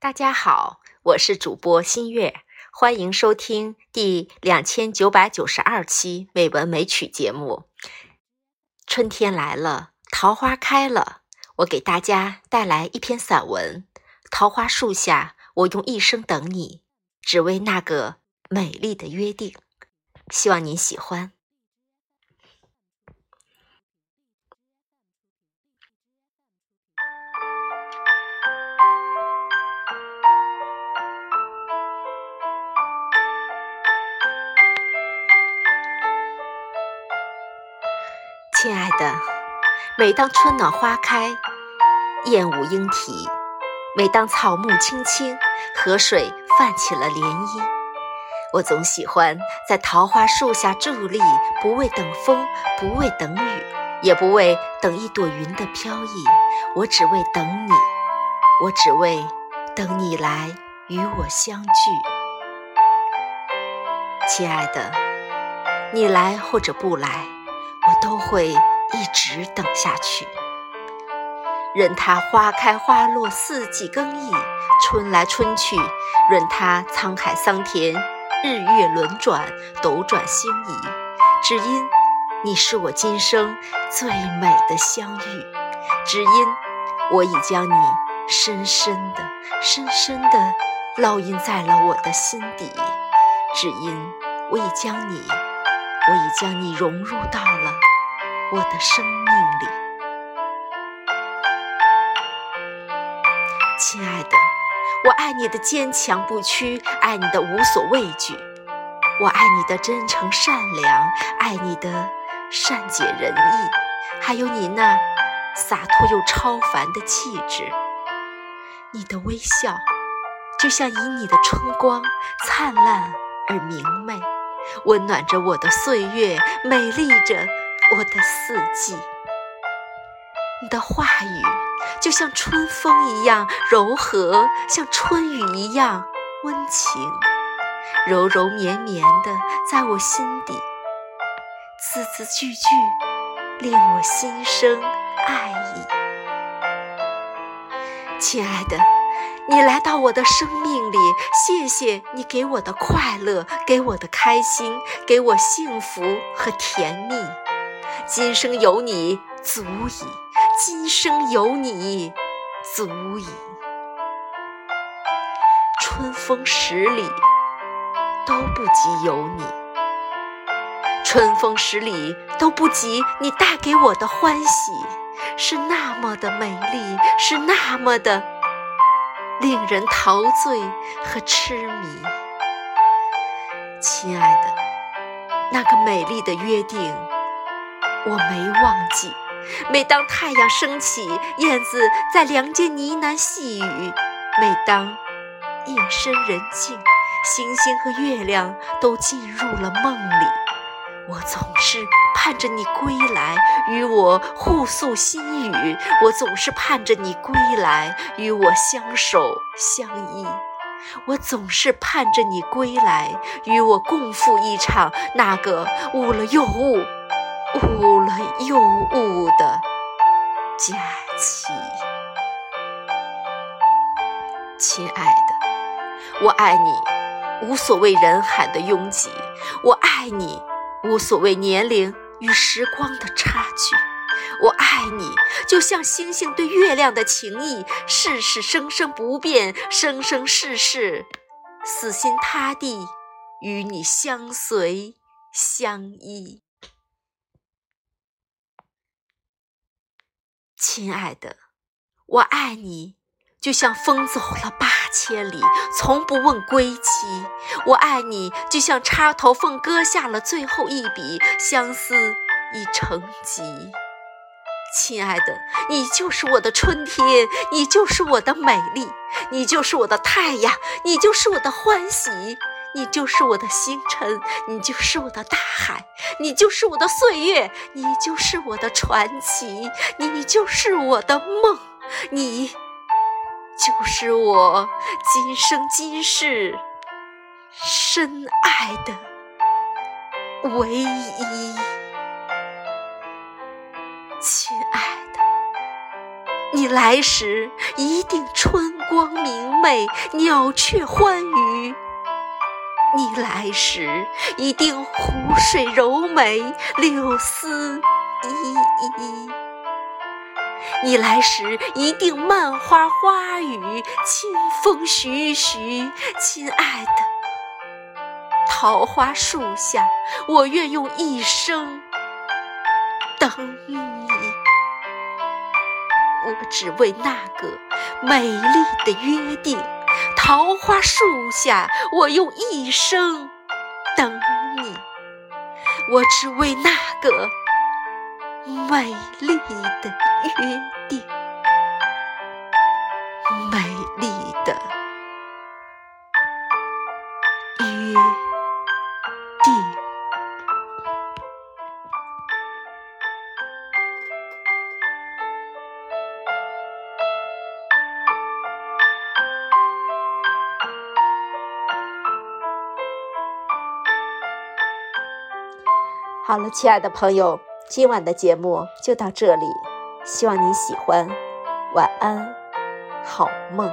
大家好，我是主播新月，欢迎收听第两千九百九十二期美文美曲节目。春天来了，桃花开了，我给大家带来一篇散文《桃花树下》，我用一生等你，只为那个美丽的约定。希望您喜欢。亲爱的，每当春暖花开，燕舞莺啼；每当草木青青，河水泛起了涟漪，我总喜欢在桃花树下伫立，不为等风，不为等雨，也不为等一朵云的飘逸，我只为等你，我只为等你来与我相聚。亲爱的，你来或者不来。我都会一直等下去，任它花开花落，四季更替，春来春去；任它沧海桑田，日月轮转，斗转星移。只因你是我今生最美的相遇，只因我已将你深深的、深深的烙印在了我的心底，只因我已将你。我已将你融入到了我的生命里，亲爱的，我爱你的坚强不屈，爱你的无所畏惧，我爱你的真诚善良，爱你的善解人意，还有你那洒脱又超凡的气质。你的微笑，就像以你的春光，灿烂而明媚。温暖着我的岁月，美丽着我的四季。你的话语就像春风一样柔和，像春雨一样温情，柔柔绵绵的在我心底，字字句句令我心生爱意。亲爱的。你来到我的生命里，谢谢你给我的快乐，给我的开心，给我幸福和甜蜜。今生有你足矣，今生有你足矣。春风十里都不及有你，春风十里都不及你带给我的欢喜，是那么的美丽，是那么的。令人陶醉和痴迷，亲爱的，那个美丽的约定我没忘记。每当太阳升起，燕子在梁间呢喃细语；每当夜深人静，星星和月亮都进入了梦里，我总是。盼着你归来，与我互诉心语；我总是盼着你归来，与我相守相依；我总是盼着你归来，与我共赴一场那个误了又误、误了又误的假期。亲爱的，我爱你，无所谓人海的拥挤；我爱你，无所谓年龄。与时光的差距，我爱你，就像星星对月亮的情谊，世世生生不变，生生世世，死心塌地与你相随相依。亲爱的，我爱你，就像风走了八千里，从不问归期。我爱你，就像插头缝割下了最后一笔，相思已成疾。亲爱的，你就是我的春天，你就是我的美丽，你就是我的太阳，你就是我的欢喜，你就是我的星辰，你就是我的大海，你就是我的岁月，你就是我的传奇，你就是我的梦，你就是我今生今世。深爱的唯一，亲爱的，你来时一定春光明媚，鸟雀欢愉；你来时一定湖水柔美，柳丝依依；你来时一定漫花花雨，清风徐徐。亲爱的，桃花树下，我愿用一生等你。我只为那个美丽的约定，桃花树下，我用一生等你。我只为那个美丽的约定，美丽的约定。好了，亲爱的朋友，今晚的节目就到这里，希望你喜欢，晚安，好梦。